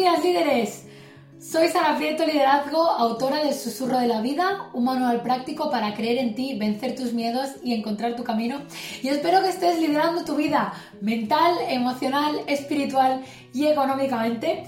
días líderes. Soy Sara Prieto Liderazgo, autora del Susurro de la Vida, un manual práctico para creer en ti, vencer tus miedos y encontrar tu camino. Y espero que estés liderando tu vida mental, emocional, espiritual y económicamente.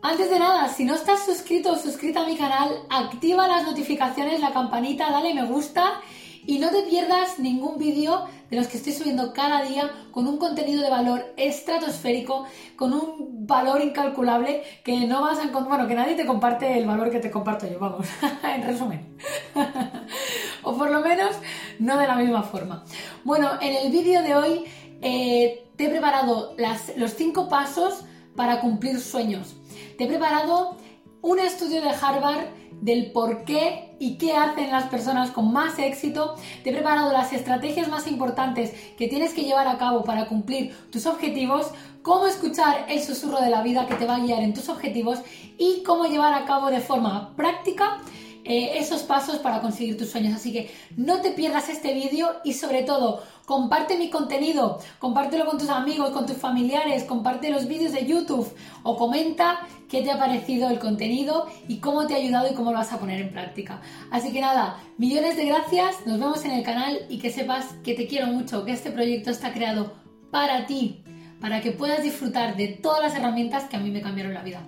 Antes de nada, si no estás suscrito o suscrita a mi canal, activa las notificaciones, la campanita, dale me gusta y no te pierdas ningún vídeo de los que estoy subiendo cada día con un contenido de valor estratosférico, con un valor incalculable que no vas a encontrar, bueno, que nadie te comparte el valor que te comparto yo, vamos, en resumen. o por lo menos no de la misma forma. Bueno, en el vídeo de hoy eh, te he preparado los cinco pasos para cumplir sueños. Te he preparado un estudio de Harvard del por qué y qué hacen las personas con más éxito. Te he preparado las estrategias más importantes que tienes que llevar a cabo para cumplir tus objetivos, cómo escuchar el susurro de la vida que te va a guiar en tus objetivos y cómo llevar a cabo de forma práctica eh, esos pasos para conseguir tus sueños. Así que no te pierdas este vídeo y sobre todo comparte mi contenido, compártelo con tus amigos, con tus familiares, comparte los vídeos de YouTube o comenta qué te ha parecido el contenido y cómo te ha ayudado y cómo lo vas a poner en práctica. Así que nada, millones de gracias, nos vemos en el canal y que sepas que te quiero mucho, que este proyecto está creado para ti, para que puedas disfrutar de todas las herramientas que a mí me cambiaron la vida.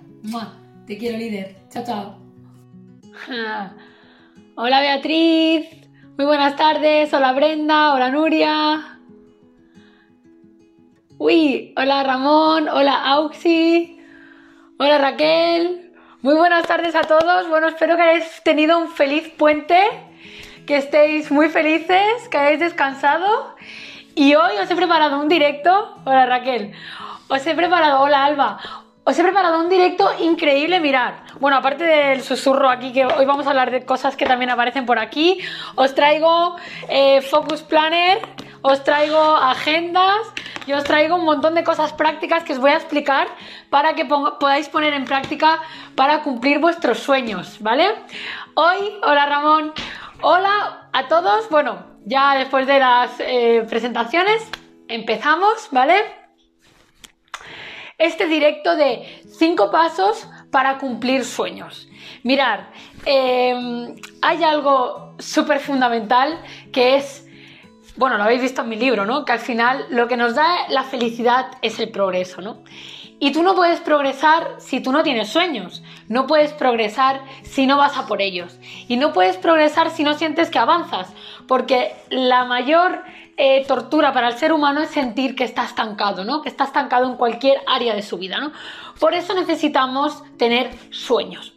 Te quiero líder. Chao, chao. Hola Beatriz, muy buenas tardes. Hola Brenda, hola Nuria. Uy, hola Ramón, hola Auxi, hola Raquel. Muy buenas tardes a todos. Bueno, espero que hayáis tenido un feliz puente, que estéis muy felices, que hayáis descansado. Y hoy os he preparado un directo. Hola Raquel. Os he preparado, hola Alba, os he preparado un directo increíble, mirar. Bueno, aparte del susurro aquí, que hoy vamos a hablar de cosas que también aparecen por aquí, os traigo eh, Focus Planner, os traigo agendas y os traigo un montón de cosas prácticas que os voy a explicar para que podáis poner en práctica para cumplir vuestros sueños, ¿vale? Hoy, hola Ramón, hola a todos. Bueno, ya después de las eh, presentaciones, empezamos, ¿vale? Este directo de 5 pasos para cumplir sueños. Mirar, em, hay algo súper fundamental que es, bueno, lo habéis visto en mi libro, ¿no? Que al final lo que nos da la felicidad es el progreso, ¿no? Y tú no puedes progresar si tú no tienes sueños. No puedes progresar si no vas a por ellos. Y no puedes progresar si no sientes que avanzas. Porque la mayor eh, tortura para el ser humano es sentir que está estancado, ¿no? Que está estancado en cualquier área de su vida, ¿no? Por eso necesitamos tener sueños.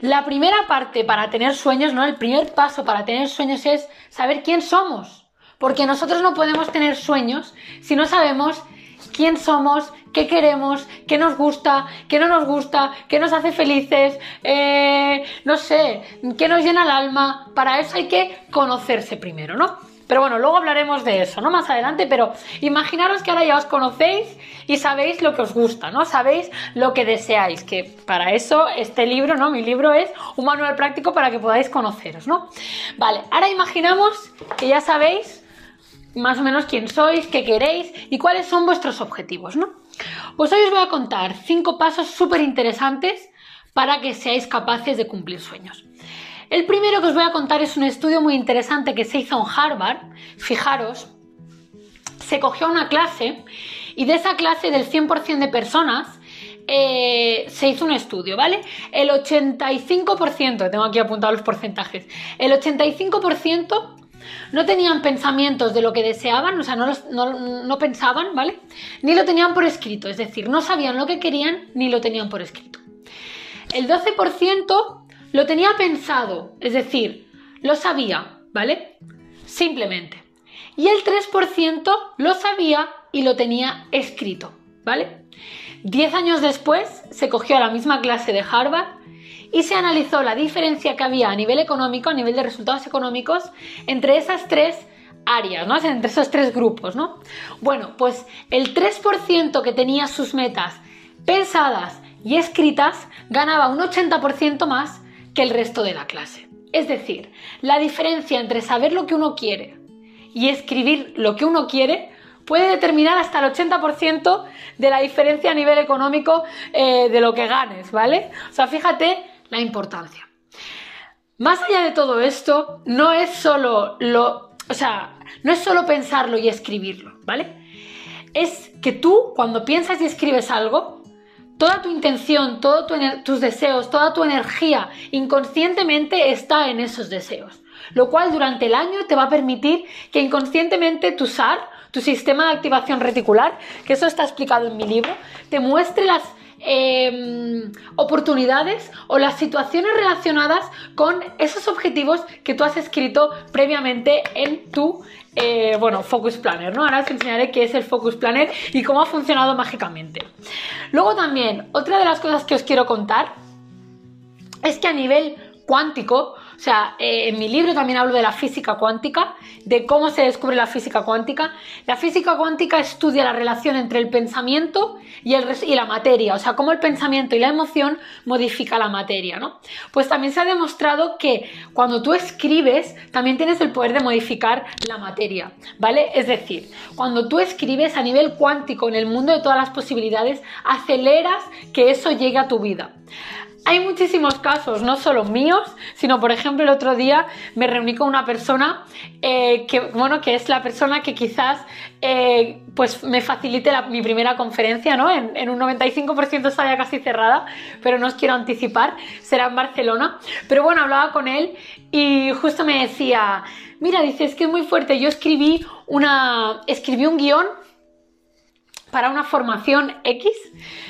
La primera parte para tener sueños, ¿no? El primer paso para tener sueños es saber quién somos. Porque nosotros no podemos tener sueños si no sabemos quién somos, qué queremos, qué nos gusta, qué no nos gusta, qué nos hace felices, eh, no sé, qué nos llena el alma. Para eso hay que conocerse primero, ¿no? Pero bueno, luego hablaremos de eso, ¿no? Más adelante, pero imaginaros que ahora ya os conocéis y sabéis lo que os gusta, ¿no? Sabéis lo que deseáis, que para eso este libro, ¿no? Mi libro es un manual práctico para que podáis conoceros, ¿no? Vale, ahora imaginamos que ya sabéis más o menos quién sois, qué queréis y cuáles son vuestros objetivos, ¿no? Pues hoy os voy a contar cinco pasos súper interesantes para que seáis capaces de cumplir sueños. El primero que os voy a contar es un estudio muy interesante que se hizo en Harvard. Fijaros, se cogió una clase y de esa clase del 100% de personas eh, se hizo un estudio, ¿vale? El 85%, tengo aquí apuntado los porcentajes, el 85% no tenían pensamientos de lo que deseaban, o sea, no, no, no pensaban, ¿vale? Ni lo tenían por escrito, es decir, no sabían lo que querían ni lo tenían por escrito. El 12% lo tenía pensado, es decir, lo sabía, ¿vale? Simplemente. Y el 3% lo sabía y lo tenía escrito, ¿vale? Diez años después se cogió a la misma clase de Harvard y se analizó la diferencia que había a nivel económico, a nivel de resultados económicos, entre esas tres áreas, ¿no? Entre esos tres grupos, ¿no? Bueno, pues el 3% que tenía sus metas pensadas y escritas ganaba un 80% más que el resto de la clase. Es decir, la diferencia entre saber lo que uno quiere y escribir lo que uno quiere puede determinar hasta el 80% de la diferencia a nivel económico eh, de lo que ganes, ¿vale? O sea, fíjate la importancia. Más allá de todo esto, no es solo lo, o sea, no es solo pensarlo y escribirlo, ¿vale? Es que tú cuando piensas y escribes algo, toda tu intención, todos tus deseos, toda tu energía inconscientemente está en esos deseos, lo cual durante el año te va a permitir que inconscientemente tu SAR, tu sistema de activación reticular, que eso está explicado en mi libro, te muestre las Em, oportunidades o las situaciones relacionadas con esos objetivos que tú has escrito previamente en tu eh, bueno, Focus Planner, ¿no? Ahora os enseñaré qué es el Focus Planner y cómo ha funcionado mágicamente. Luego también, otra de las cosas que os quiero contar es que a nivel cuántico, o sea, eh, en mi libro también hablo de la física cuántica, de cómo se descubre la física cuántica. La física cuántica estudia la relación entre el pensamiento y, y la materia, o sea, cómo el pensamiento y la emoción modifica la materia, ¿no? Pues también se ha demostrado que cuando tú escribes, también tienes el poder de modificar la materia, ¿vale? Es decir, cuando tú escribes a nivel cuántico en el mundo de todas las posibilidades, aceleras que eso llegue a tu vida. Hay muchísimos casos, no solo míos, sino por ejemplo el otro día me reuní con una persona eh, que, bueno, que es la persona que quizás eh, pues me facilite mi primera conferencia, ¿no? En, un 95% está ya casi cerrada, pero no os quiero anticipar, será en Barcelona. Pero bueno, hablaba con él y justo me decía, mira, dice, es que es muy fuerte, yo escribí una, escribí un guion para una formación X.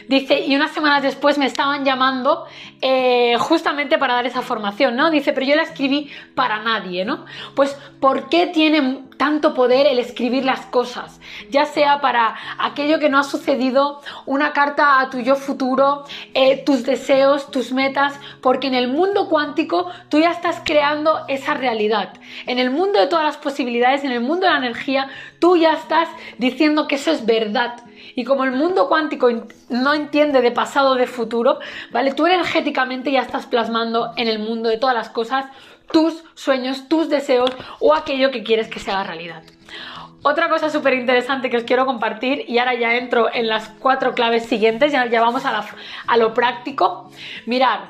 Dice, y unas semanas después me estaban llamando eh, justamente para dar esa formación, ¿no? Dice, pero yo la escribí para nadie, ¿no? Pues, ¿por qué tiene tanto poder el escribir las cosas? Ya sea para aquello que no ha sucedido, una carta a tu yo futuro, eh, tus deseos, tus metas, porque en el mundo cuántico tú ya estás creando esa realidad. En el mundo de todas las posibilidades, en el mundo de la energía, tú ya estás diciendo que eso es verdad. Y como el mundo cuántico no entiende de pasado o de futuro, ¿vale? Tú energéticamente ya estás plasmando en el mundo de todas las cosas tus sueños, tus deseos o aquello que quieres que se haga realidad. Otra cosa súper interesante que os quiero compartir, y ahora ya entro en las cuatro claves siguientes, ya, vamos a, a lo práctico. Mirad,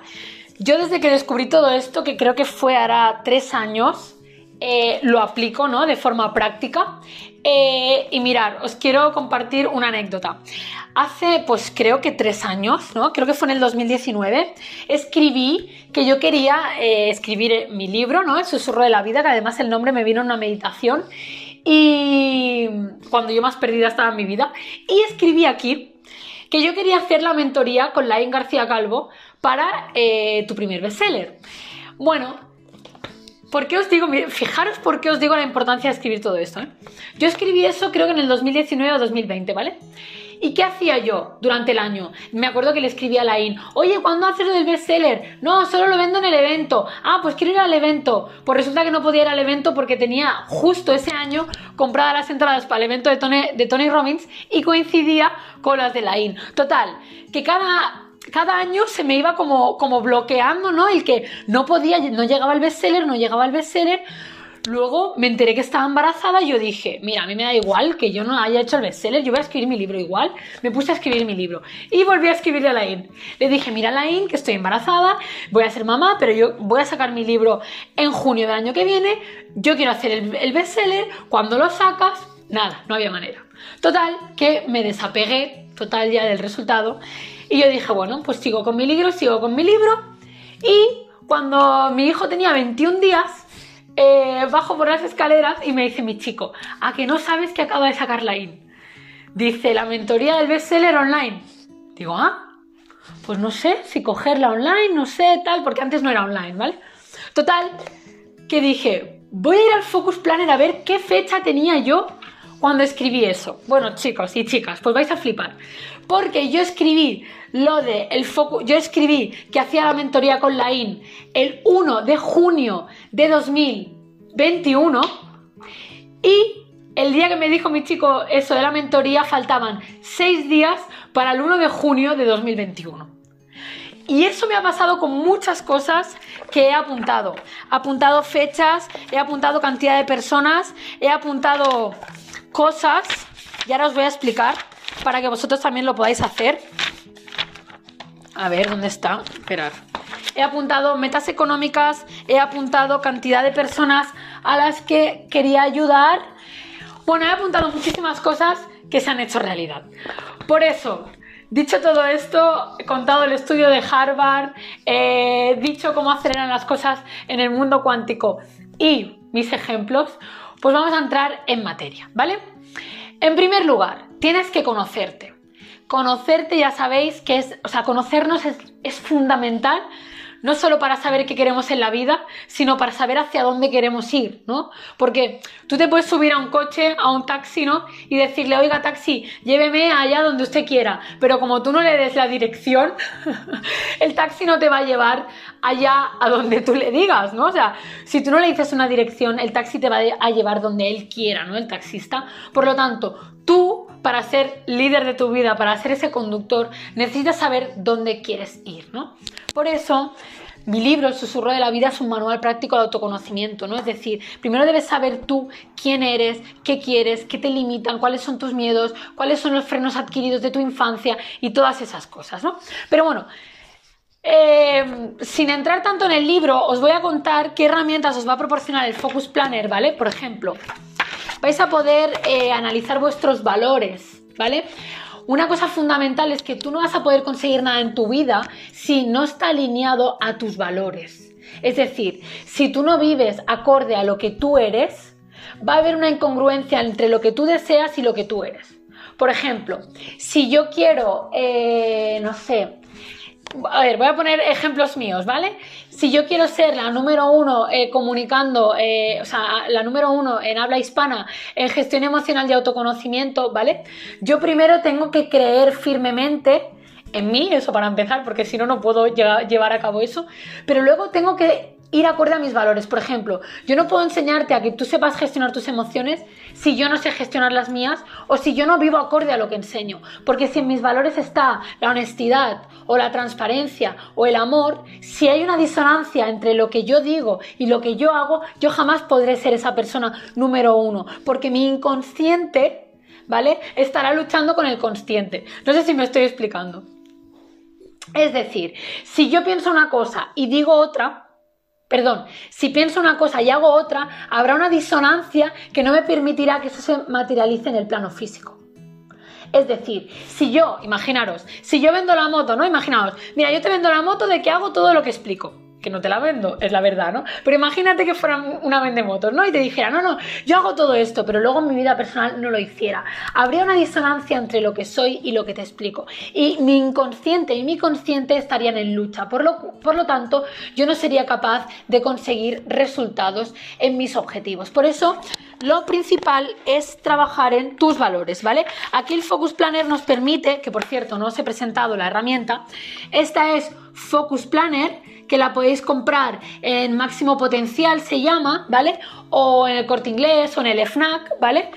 yo desde que descubrí todo esto, que creo que fue ahora tres años, eh, lo aplico ¿no? de forma práctica. Eh, y mirar, os quiero compartir una anécdota. Hace, pues creo que tres años, ¿no? Creo que fue en el 2019, escribí que yo quería eh, escribir mi libro, ¿no? El susurro de la vida, que además el nombre me vino en una meditación. Y cuando yo más perdida estaba en mi vida. Y escribí aquí que yo quería hacer la mentoría con Lain García Calvo para tu primer bestseller. Bueno, ¿Por qué os digo? Fijaros por qué os digo la importancia de escribir todo esto. ¿eh? Yo escribí eso creo que en el 2019 o 2020, ¿vale? ¿Y qué hacía yo durante el año? Me acuerdo que le escribí a Lain, oye, ¿cuándo haces lo del bestseller? No, solo lo vendo en el evento. Ah, pues quiero ir al evento. Pues resulta que no podía ir al evento porque tenía justo ese año compradas las entradas para el evento de Tony, de Tony Robbins y coincidía con las de Lain. Total, que cada cada año se me iba como, como bloqueando, ¿no? El que no podía, no llegaba el bestseller, no llegaba el bestseller. Luego me enteré que estaba embarazada y yo dije, mira, a mí me da igual que yo no haya hecho el bestseller, yo voy a escribir mi libro igual. Me puse a escribir mi libro y volví a escribirle a Lain. Le dije, mira Lain, que estoy embarazada, voy a ser mamá, pero yo voy a sacar mi libro en junio del año que viene, yo quiero hacer el, el bestseller, cuando lo sacas, nada, no había manera. Total, que me desapegué total ya del resultado y yo dije, bueno, pues sigo con mi libro, sigo con mi libro. Y cuando mi hijo tenía 21 días, eh, bajo por las escaleras y me dice mi chico, ¿a que no sabes que acaba de sacar la IN? Dice, la mentoría del bestseller online. Digo, ah, pues no sé si cogerla online, no sé, tal, porque antes no era online, ¿vale? Total, que dije, voy a ir al Focus Planner a ver qué fecha tenía yo cuando escribí eso. Bueno, chicos y chicas, pues vais a flipar. Porque yo escribí lo de el foco, yo escribí que hacía la mentoría con la IN el 1 de junio de 2021 y el día que me dijo mi chico eso de la mentoría faltaban 6 días para el 1 de junio de 2021. Y eso me ha pasado con muchas cosas que he apuntado. He apuntado fechas, he apuntado cantidad de personas, he apuntado cosas, Y ahora os voy a explicar para que vosotros también lo podáis hacer. A ver, ¿dónde está? Esperar. He apuntado metas económicas, he apuntado cantidad de personas a las que quería ayudar. Bueno, he apuntado muchísimas cosas que se han hecho realidad. Por eso, Dicho todo esto, he contado el estudio de Harvard, he dicho cómo aceleran las cosas en el mundo cuántico y mis ejemplos, pues vamos a entrar en materia, ¿vale? En primer lugar, tienes que conocerte. Conocerte ya sabéis que es, o sea, conocernos es, es fundamental no solo para saber qué queremos en la vida, sino para saber hacia dónde queremos ir, ¿no? Porque tú te puedes subir a un coche, a un taxi, ¿no? Y decirle, oiga, taxi, lléveme allá donde usted quiera, pero como tú no le des la dirección, el taxi no te va a llevar allá a donde tú le digas, ¿no? O sea, si tú no le dices una dirección, el taxi te va a llevar donde él quiera, ¿no? El taxista. Por lo tanto, tú para ser líder de tu vida, para ser ese conductor, necesitas saber dónde quieres ir, ¿no? Por eso, mi libro, El susurro de la vida, es un manual práctico de autoconocimiento, ¿no? Es decir, primero debes saber tú quién eres, qué quieres, qué te limitan, cuáles son tus miedos, cuáles son los frenos adquiridos de tu infancia y todas esas cosas, ¿no? Pero bueno, eh, sin entrar tanto en el libro, os voy a contar qué herramientas os va a proporcionar el Focus Planner, ¿vale? Por ejemplo, vais a poder eh, analizar vuestros valores, ¿vale? Una cosa fundamental es que tú no vas a poder conseguir nada en tu vida si no está alineado a tus valores. Es decir, si tú no vives acorde a lo que tú eres, va a haber una incongruencia entre lo que tú deseas y lo que tú eres. Por ejemplo, si yo quiero, eh, no sé, a ver, voy a poner ejemplos míos, ¿vale? Si yo quiero ser la número uno eh, comunicando, eh, o sea, la número uno en habla hispana en gestión emocional y autoconocimiento, ¿vale? Yo primero tengo que creer firmemente en mí, eso para empezar, porque si no, no puedo llevar a cabo eso, pero luego tengo que ir acorde a mis valores. Por ejemplo, yo no puedo enseñarte a que tú sepas gestionar tus emociones si yo no sé gestionar las mías o si yo no vivo acorde a lo que enseño. Porque si en mis valores está la honestidad o la transparencia o el amor, si hay una disonancia entre lo que yo digo y lo que yo hago, yo jamás podré ser esa persona número uno. Porque mi inconsciente, ¿vale? Estará luchando con el consciente. No sé si me estoy explicando. Es decir, si yo pienso una cosa y digo otra, Perdón, si pienso una cosa y hago otra, habrá una disonancia que no me permitirá que eso se materialice en el plano físico. Es decir, si yo, imaginaros, si yo vendo la moto, ¿no? Imaginaos, mira, yo te vendo la moto de que hago todo lo que explico no te la vendo, es la verdad, ¿no? Pero imagínate que fuera una vendemotos, ¿no? Y te dijera, no, no, yo hago todo esto, pero luego en mi vida personal no lo hiciera. Habría una disonancia entre lo que soy y lo que te explico. Y mi inconsciente y mi consciente estarían en lucha. Por lo, por lo tanto, yo no sería capaz de conseguir resultados en mis objetivos. Por eso, lo principal es trabajar en tus valores, ¿vale? Aquí el Focus Planner nos permite, que por cierto no os he presentado la herramienta, esta es Focus Planner, que la podéis comprar en máximo potencial, se llama, ¿vale? O en el corte inglés o en el FNAC, ¿vale?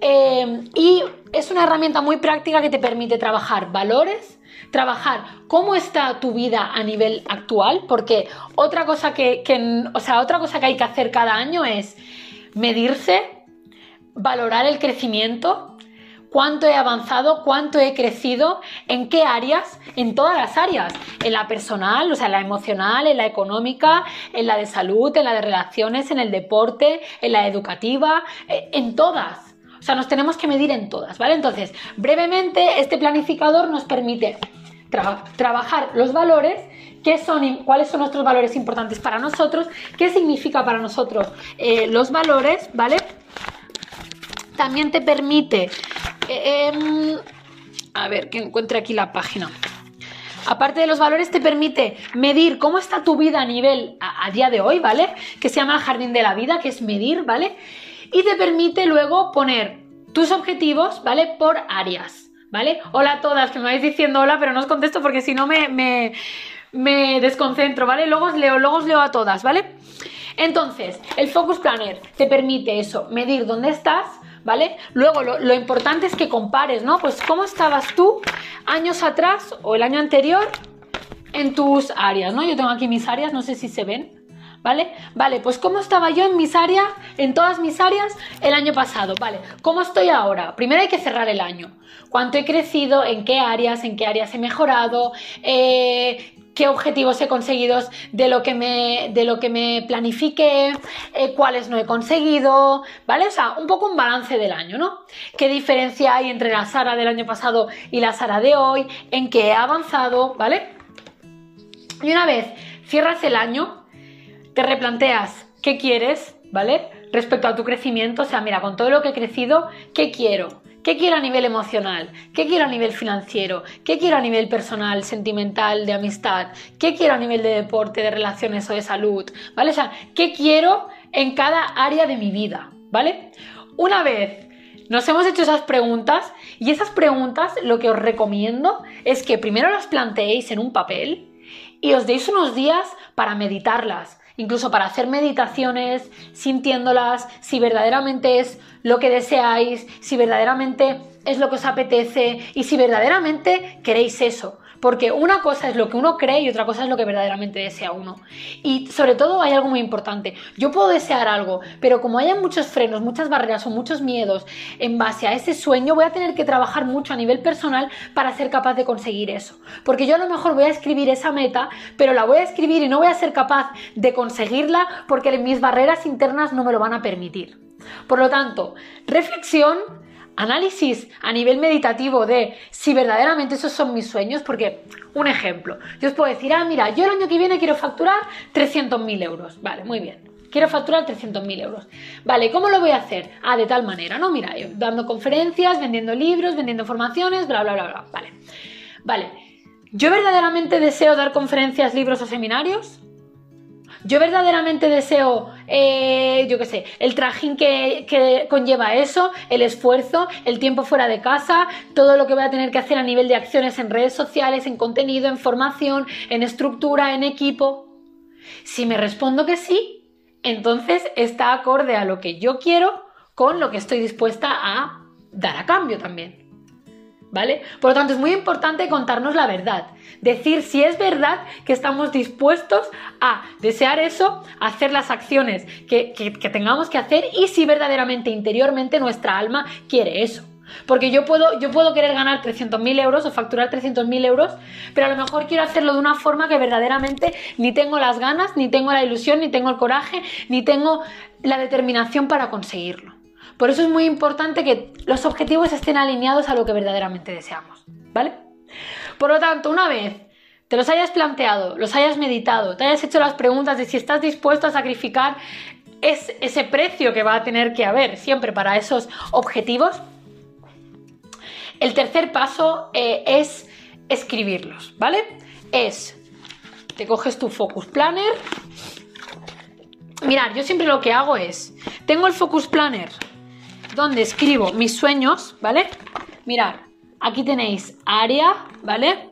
Eh, y es una herramienta muy práctica que te permite trabajar valores, trabajar cómo está tu vida a nivel actual, porque otra cosa que, o sea, otra cosa que hay que hacer cada año es medirse, valorar el crecimiento, cuánto he avanzado, cuánto he crecido, en qué áreas, en todas las áreas, en la personal, o sea, en la emocional, en la económica, en la de salud, en la de relaciones, en el deporte, en la educativa, eh, en todas. O sea, nos tenemos que medir en todas, ¿vale? Entonces, brevemente, este planificador nos permite trabajar los valores qué son, cuáles son nuestros valores importantes para nosotros, qué significa para nosotros eh, los valores, ¿vale? También te permite, em, a ver, que encuentre aquí la página. Aparte de los valores, te permite medir cómo está tu vida a nivel, a, a día de hoy, ¿vale? Que se llama el jardín de la vida, que es medir, ¿vale? Y te permite luego poner tus objetivos, ¿vale? Por áreas, ¿vale? Hola a todas, que me vais diciendo hola, pero no os contesto porque si no me, me, me desconcentro, ¿vale? Luego os leo, luego os leo a todas, ¿vale? Entonces, el Focus Planner te permite eso, medir dónde estás, ¿vale? Luego, lo, importante es que compares, ¿no? Pues cómo estabas tú años atrás o el año anterior en tus áreas, ¿no? Yo tengo aquí mis áreas, no sé si se ven, ¿Vale? Vale, pues ¿cómo estaba yo en mis áreas, en todas mis áreas el año pasado? Vale, ¿cómo estoy ahora? Primero hay que cerrar el año. ¿Cuánto he crecido? ¿En qué áreas? ¿En qué áreas he mejorado? Eh, qué objetivos he conseguido de lo que me, de lo que me planifiqué, eh, cuáles no he conseguido, ¿vale? O sea, un poco un balance del año, ¿no? ¿Qué diferencia hay entre la Sara del año pasado y la Sara de hoy? ¿En qué he avanzado? ¿Vale? Y una vez cierras el año, te replanteas qué quieres, ¿vale? Respecto a tu crecimiento, o sea, mira, con todo lo que he crecido, ¿qué quiero? ¿Qué quiero a nivel emocional? ¿Qué quiero a nivel financiero? ¿Qué quiero a nivel personal, sentimental, de amistad? ¿Qué quiero a nivel de deporte, de relaciones o de salud? ¿Vale? O sea, ¿qué quiero en cada área de mi vida? ¿Vale? Una vez nos hemos hecho esas preguntas y esas preguntas lo que os recomiendo es que primero las planteéis en un papel y os deis unos días para meditarlas incluso para hacer meditaciones, sintiéndolas, si verdaderamente es lo que deseáis, si verdaderamente es lo que os apetece y si verdaderamente queréis eso. Porque una cosa es lo que uno cree y otra cosa es lo que verdaderamente desea uno. Y sobre todo hay algo muy importante. Yo puedo desear algo, pero como haya muchos frenos, muchas barreras o muchos miedos en base a ese sueño, voy a tener que trabajar mucho a nivel personal para ser capaz de conseguir eso. Porque yo a lo mejor voy a escribir esa meta, pero la voy a escribir y no voy a ser capaz de conseguirla porque mis barreras internas no me lo van a permitir. Por lo tanto, reflexión, análisis a nivel meditativo de si verdaderamente esos son mis sueños, porque un ejemplo, yo os puedo decir, ah, mira, yo el año que viene quiero facturar 300.000 euros, vale, muy bien. Quiero facturar 300.000 euros. Vale, ¿cómo lo voy a hacer? Ah, de tal manera, ¿no? Mira, yo dando conferencias, vendiendo libros, vendiendo formaciones, bla, bla, bla, bla. Vale. Vale. ¿Yo verdaderamente deseo dar conferencias, libros o seminarios? Yo verdaderamente deseo, eh, yo qué sé, el trajín que, conlleva eso, el esfuerzo, el tiempo fuera de casa, todo lo que voy a tener que hacer a nivel de acciones en redes sociales, en contenido, en formación, en estructura, en equipo. Si me respondo que sí, entonces está acorde a lo que yo quiero con lo que estoy dispuesta a dar a cambio también. ¿Vale? Por lo tanto, es muy importante contarnos la verdad. Decir si es verdad que estamos dispuestos a desear eso, a hacer las acciones que, tengamos que hacer y si verdaderamente interiormente nuestra alma quiere eso. Porque yo puedo, yo puedo querer ganar 300.000 euros o facturar 300.000 euros, pero a lo mejor quiero hacerlo de una forma que verdaderamente ni tengo las ganas, ni tengo la ilusión, ni tengo el coraje, ni tengo la determinación para conseguirlo. Por eso es muy importante que los objetivos estén alineados a lo que verdaderamente deseamos, ¿vale? Por lo tanto, una vez te los hayas planteado, los hayas meditado, te hayas hecho las preguntas de si estás dispuesto a sacrificar ese precio que va a tener que haber siempre para esos objetivos, el tercer paso eh, es escribirlos, ¿vale? Es, te coges tu Focus Planner. Mirad, yo siempre lo que hago es, tengo el Focus Planner donde escribo mis sueños, ¿vale? Mirad, aquí tenéis área, ¿vale?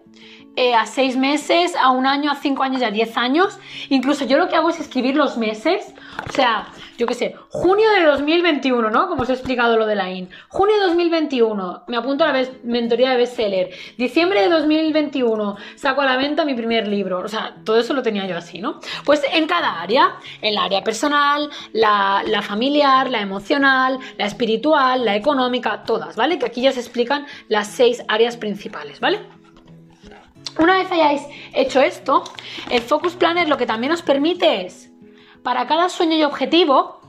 Eh, a seis meses, a un año, a cinco años y a diez años. Incluso yo lo que hago es escribir los meses. O sea, yo qué sé, junio de 2021, ¿no? Como os he explicado lo de la IN. Junio de 2021, me apunto a la mentoría de bestseller. Diciembre de 2021, saco a la venta mi primer libro. O sea, todo eso lo tenía yo así, ¿no? Pues en cada área, en la área personal, la, la familiar, la emocional, la espiritual, la económica, todas, ¿vale? Que aquí ya se explican las seis áreas principales, ¿vale? Una vez hayáis hecho esto, el Focus Planner lo que también os permite es para cada sueño y objetivo,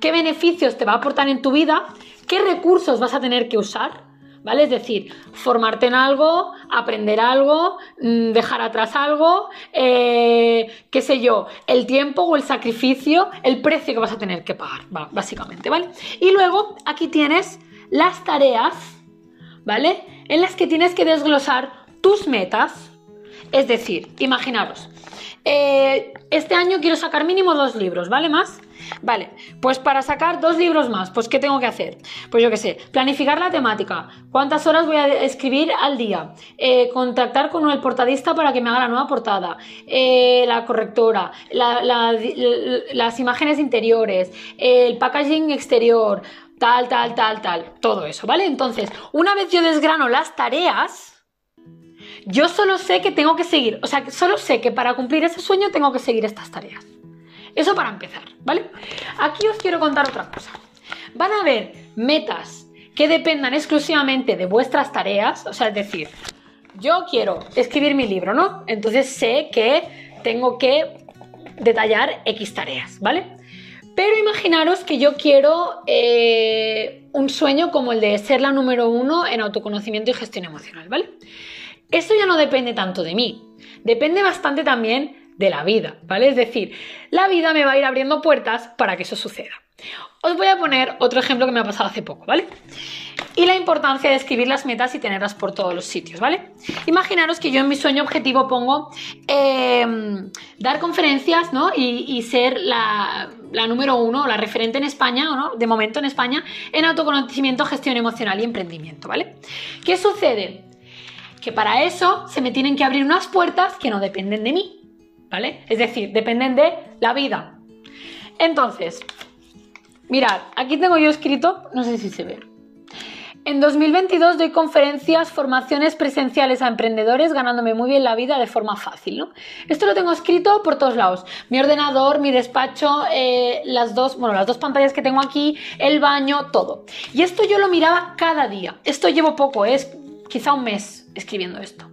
qué beneficios te va a aportar en tu vida, qué recursos vas a tener que usar, ¿vale? Es decir, formarte en algo, aprender algo, mm, dejar atrás algo, eh, qué sé yo, el tiempo o el sacrificio, el precio que vas a tener que pagar, básicamente, ¿vale? Y luego aquí tienes las tareas, ¿vale? En las que tienes que desglosar tus metas. Es decir, imaginaros, eh, este año quiero sacar mínimo dos libros, ¿vale? Más. Vale, pues para sacar dos libros más, pues ¿qué tengo que hacer? Pues yo qué sé, planificar la temática, cuántas horas voy a escribir al día, eh, contactar con el portadista para que me haga la nueva portada, eh, la correctora, las imágenes interiores, el packaging exterior, tal, tal, tal, tal, todo eso, ¿vale? Entonces, una vez yo desgrano las tareas, yo solo sé que tengo que seguir, o sea, solo sé que para cumplir ese sueño tengo que seguir estas tareas. Eso para empezar, ¿vale? Aquí os quiero contar otra cosa. Van a haber metas que dependan exclusivamente de vuestras tareas, o sea, es decir, yo quiero escribir mi libro, ¿no? Entonces sé que tengo que detallar X tareas, ¿vale? Pero imaginaros que yo quiero eh, un sueño como el de ser la número uno en autoconocimiento y gestión emocional, ¿vale? Eso ya no depende tanto de mí, depende bastante también de la vida, ¿vale? Es decir, la vida me va a ir abriendo puertas para que eso suceda. Os voy a poner otro ejemplo que me ha pasado hace poco, ¿vale? Y la importancia de escribir las metas y tenerlas por todos los sitios, ¿vale? Imaginaros que yo en mi sueño objetivo pongo em, dar conferencias, ¿no? Y, ser la, número uno, la referente en España, ¿no? De momento en España, en autoconocimiento, gestión emocional y emprendimiento, ¿vale? ¿Qué sucede? Que para eso se me tienen que abrir unas puertas que no dependen de mí, ¿vale? Es decir, dependen de la vida. Entonces, Mirad, aquí tengo yo escrito, no sé si se ve. En 2022 doy conferencias, formaciones presenciales a emprendedores, ganándome muy bien la vida de forma fácil. ¿no? Esto lo tengo escrito por todos lados. Mi ordenador, mi despacho, eh, las dos, bueno, las dos pantallas que tengo aquí, el baño, todo. Y esto yo lo miraba cada día. Esto llevo poco, es quizá un mes escribiendo esto.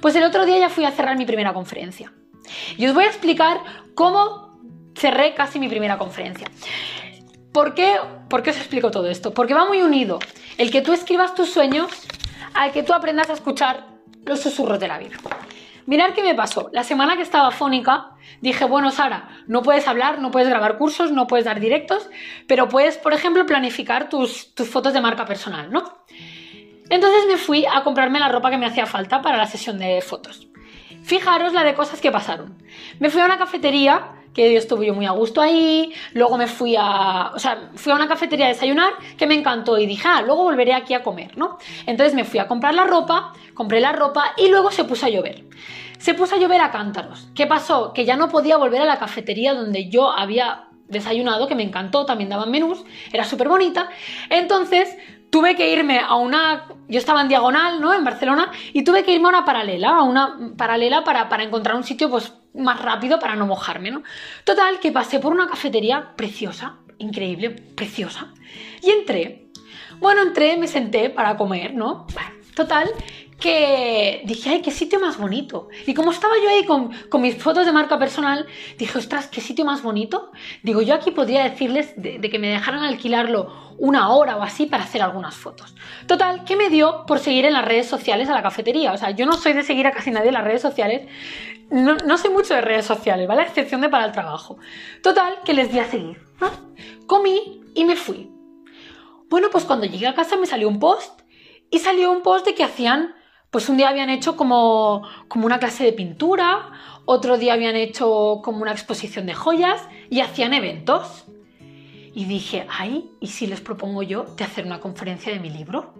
Pues el otro día ya fui a cerrar mi primera conferencia. Y os voy a explicar cómo cerré casi mi primera conferencia. ¿Por qué, ¿Por qué os explico todo esto? Porque va muy unido el que tú escribas tus sueños al que tú aprendas a escuchar los susurros de la vida. Mirad qué me pasó. La semana que estaba fónica, dije, bueno, Sara, no puedes hablar, no puedes grabar cursos, no puedes dar directos, pero puedes, por ejemplo, planificar tus, tus fotos de marca personal, ¿no? Entonces me fui a comprarme la ropa que me hacía falta para la sesión de fotos. Fijaros la de cosas que pasaron. Me fui a una cafetería que yo estuve yo muy a gusto ahí, luego me fui a, o sea, fui a una cafetería a desayunar que me encantó y dije, ah, luego volveré aquí a comer, ¿no? Entonces me fui a comprar la ropa, compré la ropa y luego se puso a llover. Se puso a llover a cántaros. ¿Qué pasó? Que ya no podía volver a la cafetería donde yo había desayunado, que me encantó, también daban menús, era súper bonita. Entonces tuve que irme a una, yo estaba en diagonal, ¿no? En Barcelona, y tuve que irme a una paralela, a una paralela para, para encontrar un sitio, pues más rápido para no mojarme, ¿no? Total, que pasé por una cafetería preciosa, increíble, preciosa, y entré. Bueno, entré, me senté para comer, ¿no? total, que dije, ay, qué sitio más bonito. Y como estaba yo ahí con, mis fotos de marca personal, dije, ostras, qué sitio más bonito. Digo, yo aquí podría decirles de, que me dejaran alquilarlo una hora o así para hacer algunas fotos. Total, ¿qué me dio por seguir en las redes sociales a la cafetería? O sea, yo no soy de seguir a casi nadie en las redes sociales. No, no sé mucho de redes sociales, ¿vale? A excepción de para el trabajo. Total, que les di a seguir. Comí y me fui. Bueno, pues cuando llegué a casa me salió un post y salió un post de que hacían pues un día habían hecho como, como una clase de pintura, otro día habían hecho como una exposición de joyas y hacían eventos. Y dije, ay, ¿y si les propongo yo de hacer una conferencia de mi libro?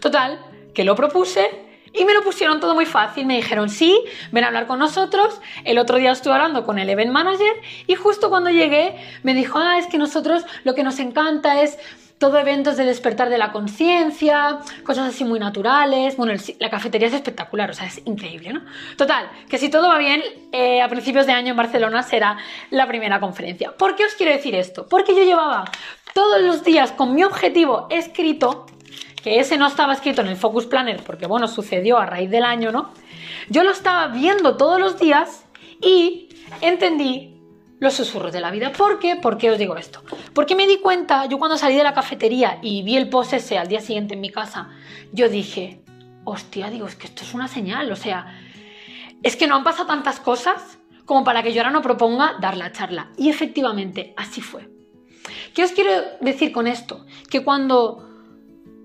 Total, que lo propuse y me lo pusieron todo muy fácil. Me dijeron, sí, ven a hablar con nosotros. El otro día estuve hablando con el event manager y justo cuando llegué me dijo, ah, es que nosotros lo que nos encanta es todo eventos de despertar de la conciencia, cosas así muy naturales. Bueno, la cafetería es espectacular, o sea, es increíble, ¿no? Total, que si todo va bien, eh, a principios de año en Barcelona será la primera conferencia. ¿Por qué os quiero decir esto? Porque yo llevaba todos los días con mi objetivo escrito, que ese no estaba escrito en el Focus Planner, porque bueno, sucedió a raíz del año, ¿no? Yo lo estaba viendo todos los días y entendí los susurros de la vida. ¿Por qué? ¿Por qué os digo esto? Porque me di cuenta, yo cuando salí de la cafetería y vi el post ese al día siguiente en mi casa, yo dije, hostia, digo, es que esto es una señal, o sea, es que no han pasado tantas cosas como para que yo ahora no proponga dar la charla. Y efectivamente, así fue. ¿Qué os quiero decir con esto? Que cuando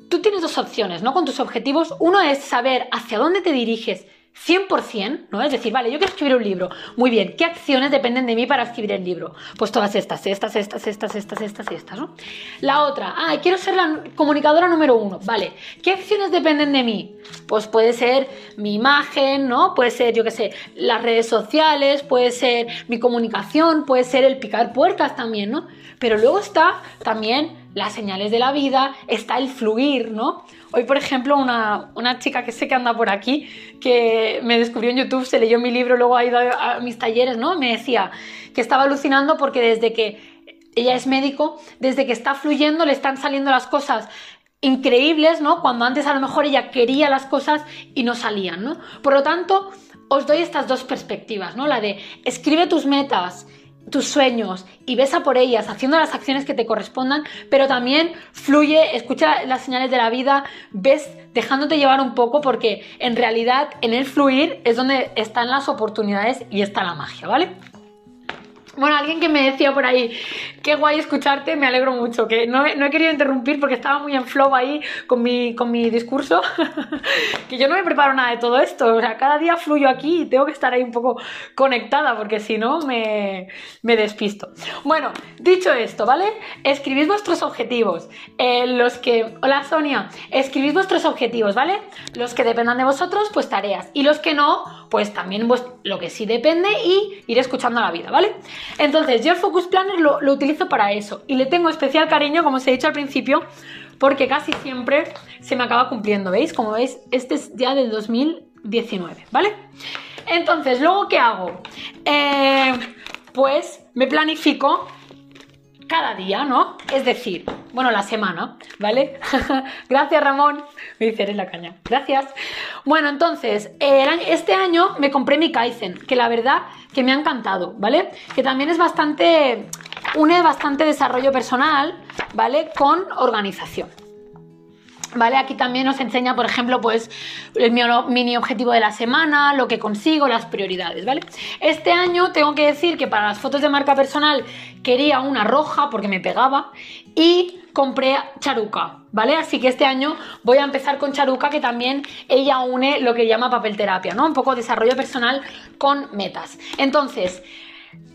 tú tienes dos opciones, ¿no? Con tus objetivos, uno es saber hacia dónde te diriges 100%, ¿no? Es decir, vale, yo quiero escribir un libro. Muy bien, ¿qué acciones dependen de mí para escribir el libro? Pues todas estas, estas, estas, estas, estas, estas estas, ¿no? La otra, ah, quiero ser la comunicadora número uno. Vale, ¿qué acciones dependen de mí? Pues puede ser mi imagen, ¿no? Puede ser, yo qué sé, las redes sociales, puede ser mi comunicación, puede ser el picar puertas también, ¿no? Pero luego está también las señales de la vida, está el fluir, ¿no? Hoy, por ejemplo, una, chica que sé que anda por aquí, que me descubrió en YouTube, se leyó mi libro, luego ha ido a, a mis talleres, ¿no? Me decía que estaba alucinando porque desde que ella es médico, desde que está fluyendo le están saliendo las cosas increíbles, ¿no? Cuando antes a lo mejor ella quería las cosas y no salían, ¿no? Por lo tanto, os doy estas dos perspectivas, ¿no? La de escribe tus metas, tus sueños y besa por ellas, haciendo las acciones que te correspondan, pero también fluye, escucha las señales de la vida, ves dejándote llevar un poco porque en realidad en el fluir es donde están las oportunidades y está la magia, ¿vale? Bueno, alguien que me decía por ahí, qué guay escucharte, me alegro mucho, que no, he querido interrumpir porque estaba muy en flow ahí con mi, con mi discurso, que yo no me preparo nada de todo esto, o sea, cada día fluyo aquí y tengo que estar ahí un poco conectada porque si no me, me despisto. Bueno, dicho esto, ¿vale? Escribid vuestros objetivos, eh, los que, hola Sonia, escribid vuestros objetivos, ¿vale? Los que dependan de vosotros, pues tareas, y los que no, pues también lo que sí depende y ir escuchando a la vida, ¿vale? Entonces, yo el Focus Planner lo, utilizo para eso y le tengo especial cariño, como os he dicho al principio, porque casi siempre se me acaba cumpliendo, ¿veis? Como veis, este es ya del 2019, ¿vale? Entonces, ¿luego qué hago? Eh, pues me planifico cada día, ¿no? Es decir, bueno, la semana, ¿vale? Gracias, Ramón. Me dice, la caña. Gracias. Bueno, entonces, este año me compré mi Kaizen, que la verdad que me ha encantado, ¿vale? Que también es bastante, une bastante desarrollo personal, ¿vale? Con organización. ¿Vale? Aquí también nos enseña, por ejemplo, pues el mini objetivo de la semana, lo que consigo, las prioridades, ¿vale? Este año tengo que decir que para las fotos de marca personal quería una roja porque me pegaba y compré charuca, ¿vale? Así que este año voy a empezar con charuca que también ella une lo que llama papel terapia, ¿no? Un poco desarrollo personal con metas. Entonces,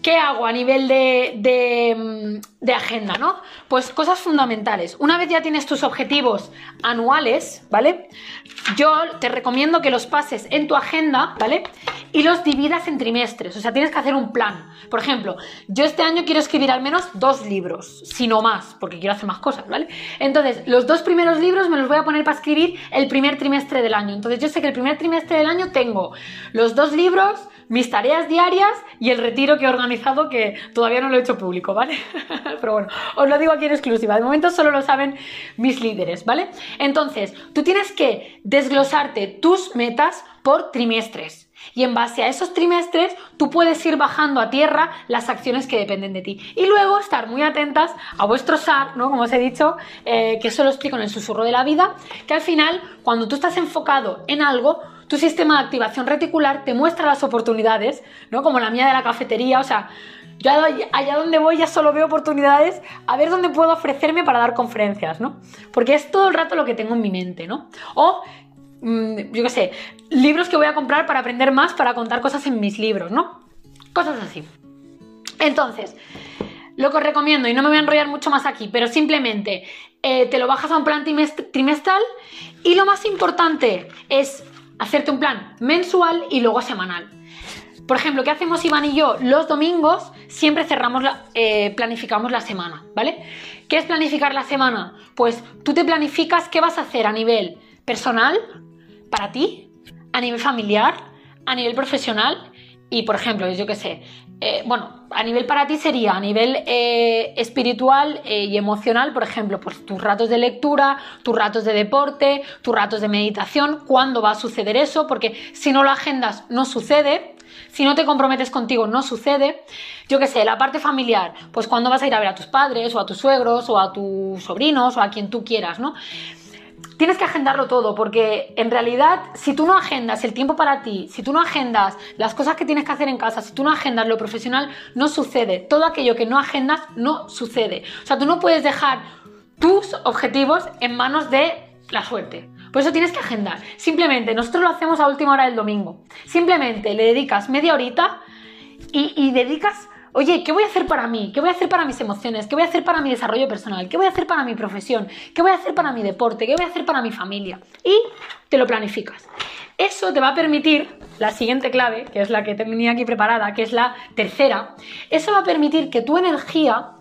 ¿Qué hago a nivel de, de, agenda, no? Pues cosas fundamentales. Una vez ya tienes tus objetivos anuales, ¿vale? Yo te recomiendo que los pases en tu agenda, ¿vale? Y los dividas en trimestres. O sea, tienes que hacer un plan. Por ejemplo, yo este año quiero escribir al menos dos libros, si no más, porque quiero hacer más cosas, ¿vale? Entonces, los dos primeros libros me los voy a poner para escribir el primer trimestre del año. Entonces, yo sé que el primer trimestre del año tengo los dos libros mis tareas diarias y el retiro que he organizado que todavía no lo he hecho público, ¿vale? Pero bueno, os lo digo aquí en exclusiva. De momento solo lo saben mis líderes, ¿vale? Entonces, tú tienes que desglosarte tus metas por trimestres. Y en base a esos trimestres, tú puedes ir bajando a tierra las acciones que dependen de ti. Y luego estar muy atentas a vuestro SAR, ¿no? Como os he dicho, eh, que eso lo explico en el susurro de la vida, que al final, cuando tú estás enfocado en algo, tu sistema de activación reticular te muestra las oportunidades, ¿no? Como la mía de la cafetería, o sea, yo allá donde voy ya solo veo oportunidades a ver dónde puedo ofrecerme para dar conferencias, ¿no? Porque es todo el rato lo que tengo en mi mente, ¿no? O, mm, yo qué sé, libros que voy a comprar para aprender más, para contar cosas en mis libros, ¿no? Cosas así. Entonces, lo que os recomiendo, y no me voy a enrollar mucho más aquí, pero simplemente eh, te lo bajas a un plan trimestral y lo más importante es hacerte un plan mensual y luego semanal. Por ejemplo, ¿qué hacemos Iván y yo? Los domingos siempre cerramos la, eh, planificamos la semana, ¿vale? ¿Qué es planificar la semana? Pues tú te planificas qué vas a hacer a nivel personal, para ti, a nivel familiar, a nivel profesional y, por ejemplo, yo qué sé, eh, bueno, a nivel para ti sería a nivel eh, espiritual eh, y emocional, por ejemplo, pues tus ratos de lectura, tus ratos de deporte, tus ratos de meditación, cuándo va a suceder eso, porque si no lo agendas no sucede, si no te comprometes contigo no sucede. Yo qué sé, la parte familiar, pues cuándo vas a ir a ver a tus padres o a tus suegros o a tus sobrinos o a quien tú quieras, ¿no? Tienes que agendarlo todo, porque en realidad, si tú no agendas el tiempo para ti, si tú no agendas las cosas que tienes que hacer en casa, si tú no agendas lo profesional, no sucede. Todo aquello que no agendas no sucede. O sea, tú no puedes dejar tus objetivos en manos de la suerte. Por eso tienes que agendar. Simplemente, nosotros lo hacemos a última hora del domingo. Simplemente le dedicas media horita y, y dedicas Oye, ¿qué voy a hacer para mí? ¿Qué voy a hacer para mis emociones? ¿Qué voy a hacer para mi desarrollo personal? ¿Qué voy a hacer para mi profesión? ¿Qué voy a hacer para mi deporte? ¿Qué voy a hacer para mi familia? Y te lo planificas. Eso te va a permitir, la siguiente clave, que es la que tenía aquí preparada, que es la tercera, eso va a permitir que tu energía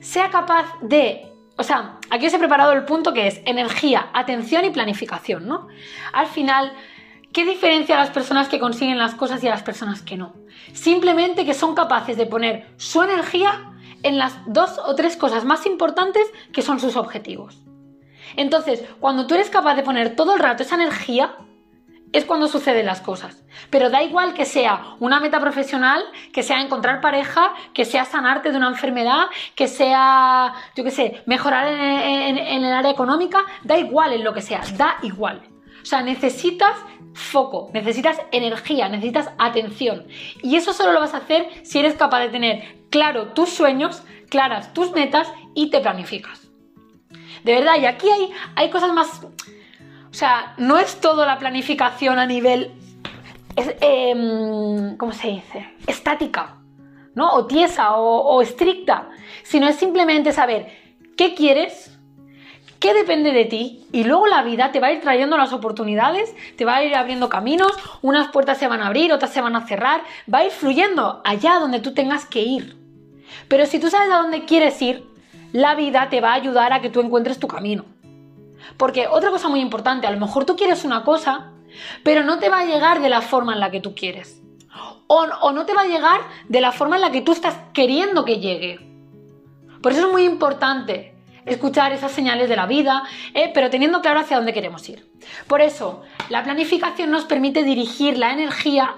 sea capaz de o sea, aquí os he preparado el punto que es energía, atención y planificación, ¿no? Al final, ¿qué diferencia a las personas que consiguen las cosas y a las personas que no? Simplemente que son capaces de poner su energía en las dos o tres cosas más importantes que son sus objetivos. Entonces, cuando tú eres capaz de poner todo el rato esa energía, es cuando suceden las cosas. Pero da igual que sea una meta profesional, que sea encontrar pareja, que sea sanarte de una enfermedad, que sea, yo qué sé, mejorar en, en el área económica, da igual en lo que sea, da igual. O sea, necesitas foco, necesitas energía, necesitas atención. Y eso solo lo vas a hacer si eres capaz de tener claro tus sueños, claras tus metas y te planificas. De verdad, y aquí hay, hay cosas más... O sea, no es todo la planificación a nivel... Em, ¿Cómo se dice? Estática, ¿no? O tiesa o estricta. Sino es simplemente saber qué quieres, qué depende de ti y luego la vida te va a ir trayendo las oportunidades, te va a ir abriendo caminos, unas puertas se van a abrir, otras se van a cerrar, va a ir fluyendo allá donde tú tengas que ir. Pero si tú sabes a dónde quieres ir, la vida te va a ayudar a que tú encuentres tu camino. Porque otra cosa muy importante, a lo mejor tú quieres una cosa, pero no te va a llegar de la forma en la que tú quieres. O, no te va a llegar de la forma en la que tú estás queriendo que llegue. Por eso es muy importante escuchar esas señales de la vida, eh, pero teniendo claro hacia dónde queremos ir. Por eso, la planificación nos permite dirigir la energía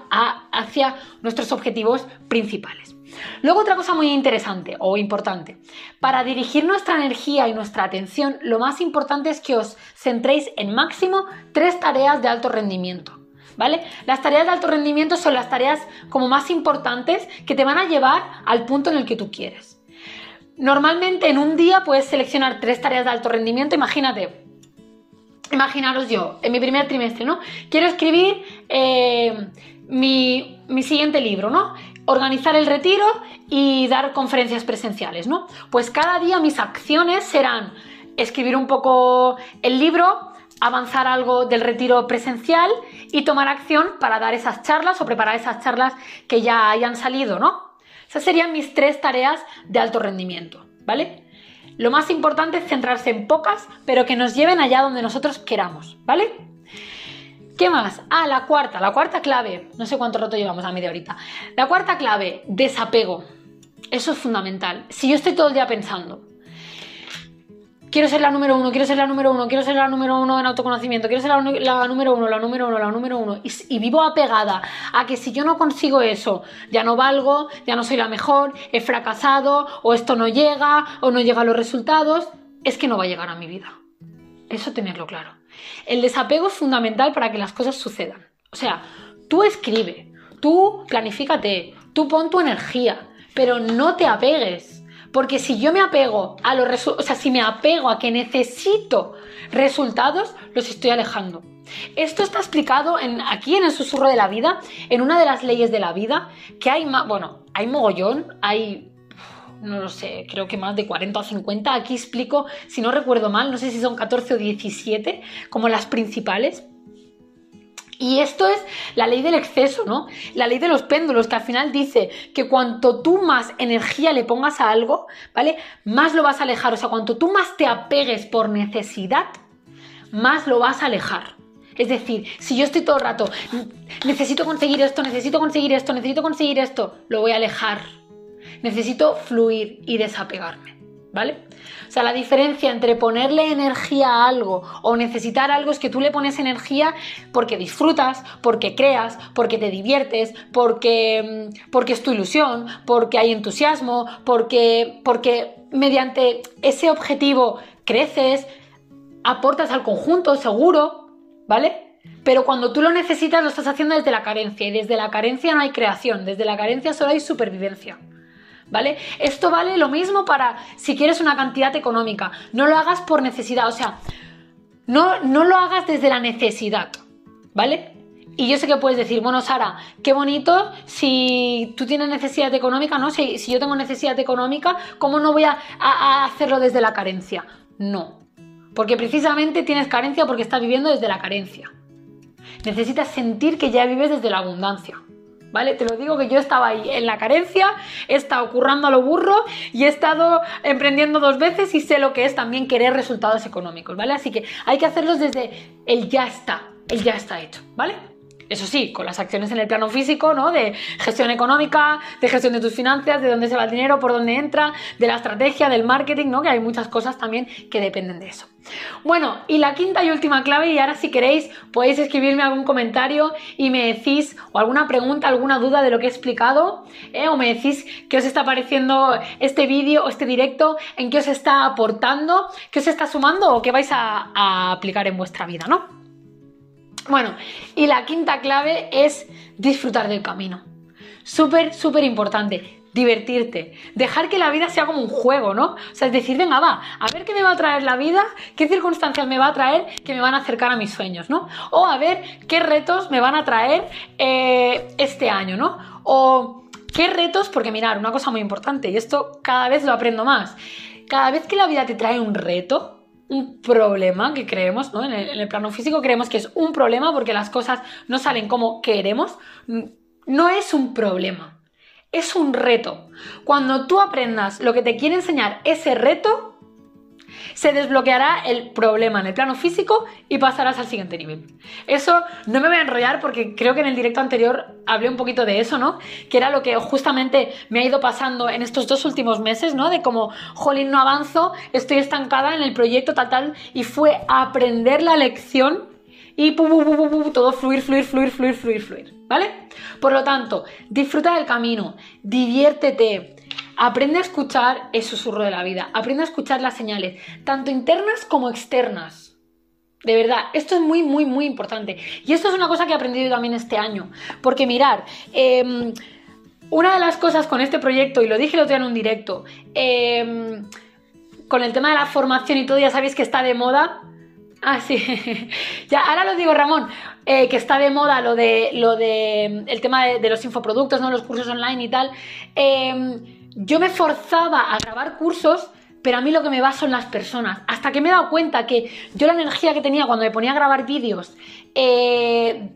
hacia nuestros objetivos principales. Luego otra cosa muy interesante o importante. Para dirigir nuestra energía y nuestra atención, lo más importante es que os centréis en máximo tres tareas de alto rendimiento. ¿Vale? Las tareas de alto rendimiento son las tareas como más importantes que te van a llevar al punto en el que tú quieres. Normalmente en un día puedes seleccionar tres tareas de alto rendimiento. Imagínate, imaginaros yo, en mi primer trimestre, ¿no? Quiero escribir eh, mi, mi, siguiente libro, ¿no? organizar el retiro y dar conferencias presenciales, ¿no? Pues cada día mis acciones serán escribir un poco el libro, avanzar algo del retiro presencial y tomar acción para dar esas charlas o preparar esas charlas que ya hayan salido, ¿no? Esas serían mis tres tareas de alto rendimiento, ¿vale? Lo más importante es centrarse en pocas, pero que nos lleven allá donde nosotros queramos, ¿vale? ¿Qué más? Ah, la cuarta, la cuarta clave. No sé cuánto rato llevamos a media horita. La cuarta clave, desapego. Eso es fundamental. Si yo estoy todo el día pensando, quiero ser la número uno, quiero ser la número uno, quiero ser la número uno en autoconocimiento, quiero ser la, número uno, la número uno, la número uno, y, y, vivo apegada a que si yo no consigo eso, ya no valgo, ya no soy la mejor, he fracasado, o esto no llega, o no llegan los resultados, es que no va a llegar a mi vida. Eso tenerlo claro. El desapego es fundamental para que las cosas sucedan. O sea, tú escribe, tú planifícate, tú pon tu energía, pero no te apegues. Porque si yo me apego a los resultados, o sea, si me apego a que necesito resultados, los estoy alejando. Esto está explicado aquí en el susurro de la vida, en una de las leyes de la vida, que hay más, bueno, hay mogollón, hay no lo sé, creo que más de 40 o 50. Aquí explico, si no recuerdo mal, no sé si son 14 o 17 como las principales. Y esto es la ley del exceso, ¿no? La ley de los péndulos, que al final dice que cuanto tú más energía le pongas a algo, ¿vale? Más lo vas a alejar. O sea, cuanto tú más te apegues por necesidad, más lo vas a alejar. Es decir, si yo estoy todo el rato, necesito conseguir esto, necesito conseguir esto, necesito conseguir esto, lo voy a alejar necesito fluir y desapegarme, ¿vale? O sea, la diferencia entre ponerle energía a algo o necesitar algo es que tú le pones energía porque disfrutas, porque creas, porque te diviertes, porque, mm, porque es tu ilusión, porque hay entusiasmo, porque, porque mediante ese objetivo creces, aportas al conjunto, seguro, ¿vale? Pero cuando tú lo necesitas lo estás haciendo desde la carencia y desde la carencia no hay creación, desde la carencia solo hay supervivencia. ¿Vale? Esto vale lo mismo para si quieres una cantidad económica. No lo hagas por necesidad, o sea, no, no lo hagas desde la necesidad, ¿vale? Y yo sé que puedes decir, bueno, Sara, qué bonito si tú tienes necesidad económica, ¿no? Si, si yo tengo necesidad económica, ¿cómo no voy a, a hacerlo desde la carencia? No, porque precisamente tienes carencia porque estás viviendo desde la carencia. Necesitas sentir que ya vives desde la abundancia, ¿vale? Te lo digo que yo estaba ahí en la carencia, he estado currando a lo burro y he estado emprendiendo dos veces y sé lo que es también querer resultados económicos, ¿vale? Así que hay que hacerlos desde el ya está, el ya está hecho, ¿vale? Eso sí, con las acciones en el plano físico, ¿no? De gestión económica, de gestión de tus finanzas, de dónde se va el dinero, por dónde entra, de la estrategia, del marketing, ¿no? Que hay muchas cosas también que dependen de eso. Bueno, y la quinta y última clave, y ahora si queréis podéis escribirme algún comentario y me decís, o alguna pregunta, alguna duda de lo que he explicado, ¿eh? o me decís qué os está pareciendo este vídeo o este directo, en qué os está aportando, qué os está sumando o qué vais a, a aplicar en vuestra vida, ¿no? Bueno, y la quinta clave es disfrutar del camino. Súper, súper importante. Divertirte, dejar que la vida sea como un juego, ¿no? O sea, es decir, venga, va, a ver qué me va a traer la vida, qué circunstancias me va a traer que me van a acercar a mis sueños, ¿no? O a ver qué retos me van a traer eh, este año, ¿no? O qué retos, porque mirar, una cosa muy importante, y esto cada vez lo aprendo más, cada vez que la vida te trae un reto, un problema que creemos, ¿no? En el, plano físico creemos que es un problema porque las cosas no salen como queremos. No es un problema, es un reto. Cuando tú aprendas lo que te quiere enseñar ese reto, se desbloqueará el problema en el plano físico y pasarás al siguiente nivel. Eso no me voy a enrollar porque creo que en el directo anterior hablé un poquito de eso, ¿no? Que era lo que justamente me ha ido pasando en estos dos últimos meses, ¿no? De como, jolín, no avanzo, estoy estancada en el proyecto tal, tal, y fue aprender la lección y todo fluir, fluir, fluir, fluir, fluir, fluir, ¿vale? Por lo tanto, disfruta del camino, diviértete, Aprende a escuchar el susurro de la vida, aprende a escuchar las señales, tanto internas como externas. De verdad, esto es muy, muy, muy importante. Y esto es una cosa que he aprendido también este año. Porque mirar, em, una de las cosas con este proyecto, y lo dije el otro día en un directo, em, con el tema de la formación y todo, ya sabéis que está de moda. Ah, sí. ya, ahora lo digo, Ramón, eh, que está de moda lo de lo de el tema de, los infoproductos, ¿no? Los cursos online y tal. Yo me forzaba a grabar cursos, pero a mí lo que me va son las personas. Hasta que me he dado cuenta que yo la energía que tenía cuando me ponía a grabar vídeos eh,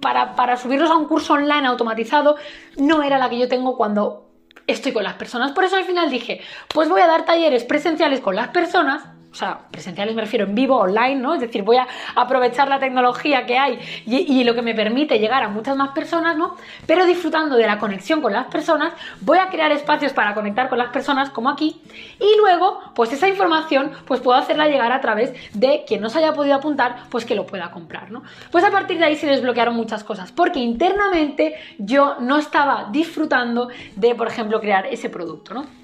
para, para subirlos a un curso online automatizado no era la que yo tengo cuando estoy con las personas. Por eso al final dije, pues voy a dar talleres presenciales con las personas o sea, presenciales me refiero en vivo, online, ¿no? Es decir, voy a aprovechar la tecnología que hay y, lo que me permite llegar a muchas más personas, ¿no? Pero disfrutando de la conexión con las personas, voy a crear espacios para conectar con las personas, como aquí, y luego, pues esa información, pues puedo hacerla llegar a través de quien no se haya podido apuntar, pues que lo pueda comprar, ¿no? Pues a partir de ahí se desbloquearon muchas cosas, porque internamente yo no estaba disfrutando de, por ejemplo, crear ese producto, ¿no?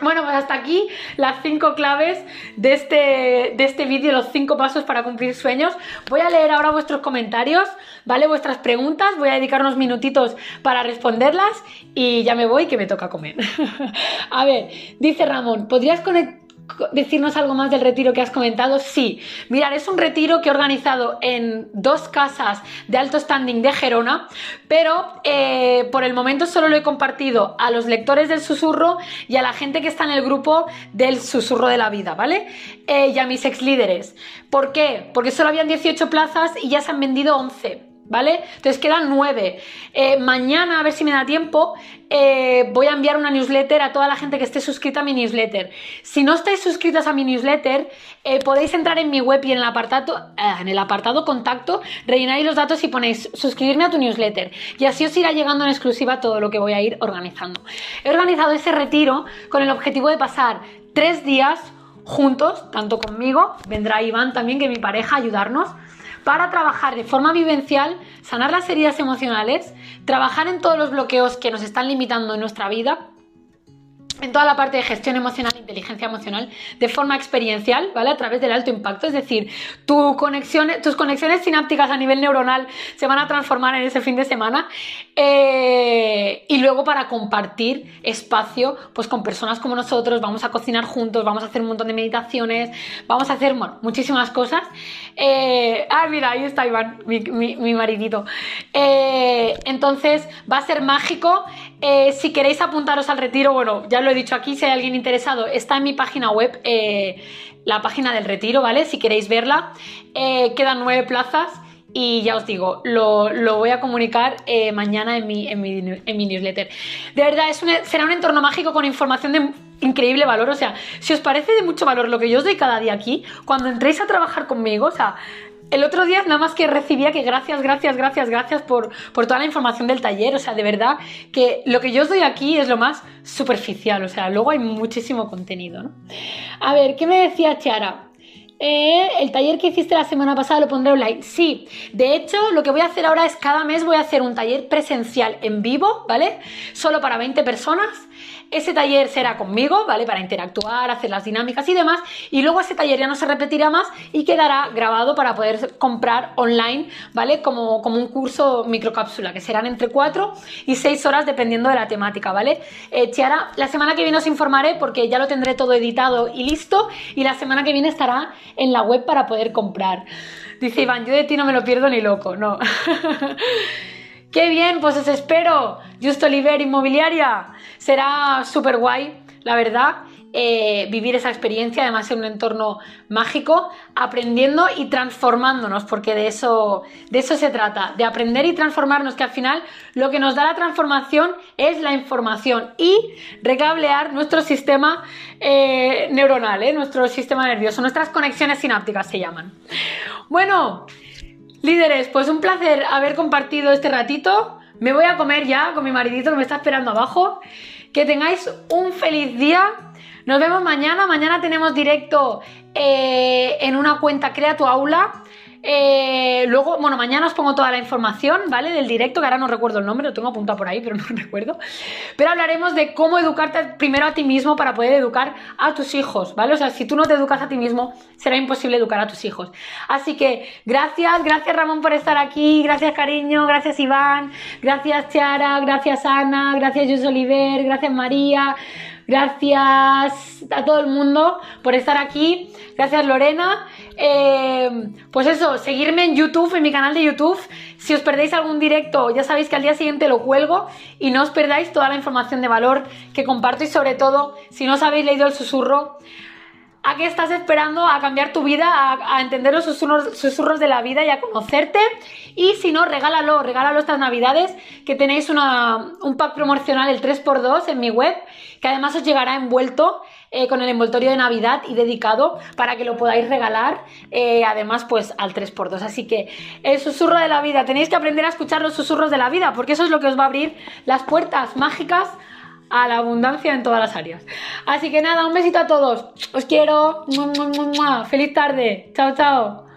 Bueno, pues hasta aquí las cinco claves de este, de este vídeo, los cinco pasos para cumplir sueños. Voy a leer ahora vuestros comentarios, ¿vale? Vuestras preguntas, voy a dedicar unos minutitos para responderlas y ya me voy que me toca comer. a ver, dice Ramón, ¿podrías conectar decirnos algo más del retiro que has comentado? Sí, mirar, es un retiro que he organizado en dos casas de alto standing de Gerona, pero eh, por el momento solo lo he compartido a los lectores del susurro y a la gente que está en el grupo del susurro de la vida, ¿vale? Eh, y a mis ex líderes. ¿Por qué? Porque solo habían 18 plazas y ya se han vendido 11. ¿Vale? Entonces quedan nueve. Eh, mañana, a ver si me da tiempo, eh, voy a enviar una newsletter a toda la gente que esté suscrita a mi newsletter. Si no estáis suscritas a mi newsletter, eh, podéis entrar en mi web y en el apartado, en el apartado contacto, rellenáis los datos y ponéis suscribirme a tu newsletter. Y así os irá llegando en exclusiva todo lo que voy a ir organizando. He organizado ese retiro con el objetivo de pasar tres días juntos, tanto conmigo, vendrá Iván también, que mi pareja, a ayudarnos para trabajar de forma vivencial, sanar las heridas emocionales, trabajar en todos los bloqueos que nos están limitando en nuestra vida en toda la parte de gestión emocional, inteligencia emocional, de forma experiencial, ¿vale? A través del alto impacto, es decir, tu conexión, tus conexiones sinápticas a nivel neuronal se van a transformar en ese fin de semana eh, y luego para compartir espacio, pues con personas como nosotros, vamos a cocinar juntos, vamos a hacer un montón de meditaciones, vamos a hacer, muchísimas cosas. Eh, ah, mira, ahí está Iván, mi, mi, maridito. Eh, entonces, va a ser mágico. Si queréis apuntaros al retiro, bueno, ya lo he dicho aquí, si hay alguien interesado, está en mi página web, eh, la página del retiro, ¿vale? Si queréis verla, eh, quedan nueve plazas y ya os digo, lo, voy a comunicar eh, mañana en mi, en, mi, newsletter. De verdad, es será un entorno mágico con información de increíble valor. O sea, si os parece de mucho valor lo que yo os doy cada día aquí, cuando entréis a trabajar conmigo, o sea, el otro día nada más que recibía que gracias, gracias, gracias, gracias por, por, toda la información del taller. O sea, de verdad que lo que yo os doy aquí es lo más superficial. O sea, luego hay muchísimo contenido, ¿no? A ver, ¿qué me decía Chiara? Eh, el taller que hiciste la semana pasada lo pondré online. Sí, de hecho, lo que voy a hacer ahora es cada mes voy a hacer un taller presencial en vivo, ¿vale? Solo para 20 personas ese taller será conmigo, ¿vale? Para interactuar, hacer las dinámicas y demás. Y luego ese taller ya no se repetirá más y quedará grabado para poder comprar online, ¿vale? Como, como un curso microcápsula, que serán entre 4 y 6 horas dependiendo de la temática, ¿vale? Eh, Chiara, la semana que viene os informaré porque ya lo tendré todo editado y listo. Y la semana que viene estará en la web para poder comprar. Dice Iván, yo de ti no me lo pierdo ni loco, no. ¡Qué bien! Pues os espero. Justo Oliver Inmobiliaria. Será súper guay, la verdad. Eh, vivir esa experiencia, además en un entorno mágico, aprendiendo y transformándonos, porque de eso, de eso se trata, de aprender y transformarnos, que al final lo que nos da la transformación es la información y recablear nuestro sistema eh, neuronal, ¿eh? nuestro sistema nervioso, nuestras conexiones sinápticas se llaman. Bueno, Líderes, pues un placer haber compartido este ratito. Me voy a comer ya con mi maridito que me está esperando abajo. Que tengáis un feliz día. Nos vemos mañana. Mañana tenemos directo eh, en una cuenta Crea tu aula. Eh, luego, bueno, mañana os pongo toda la información, ¿vale? Del directo, que ahora no recuerdo el nombre, lo tengo apuntado por ahí, pero no recuerdo. Pero hablaremos de cómo educarte primero a ti mismo para poder educar a tus hijos, ¿vale? O sea, si tú no te educas a ti mismo, será imposible educar a tus hijos. Así que gracias, gracias Ramón por estar aquí, gracias cariño, gracias Iván, gracias Chiara, gracias Ana, gracias Jus Oliver, gracias María. Gracias a todo el mundo por estar aquí. Gracias Lorena. Eh, pues eso, seguirme en YouTube, en mi canal de YouTube. Si os perdéis algún directo, ya sabéis que al día siguiente lo cuelgo y no os perdáis toda la información de valor que comparto y sobre todo, si no os habéis leído el susurro, ¿A qué estás esperando a cambiar tu vida, a, entender los susurros, de la vida y a conocerte? Y si no, regálalo, regálalo estas navidades, que tenéis un pack promocional, el 3x2 en mi web, que además os llegará envuelto eh, con el envoltorio de Navidad y dedicado para que lo podáis regalar, eh, además pues al 3x2. Así que el susurro de la vida, tenéis que aprender a escuchar los susurros de la vida, porque eso es lo que os va a abrir las puertas mágicas a la abundancia en todas las áreas. Así que nada, un besito a todos. Os quiero. Feliz tarde. Chao, chao.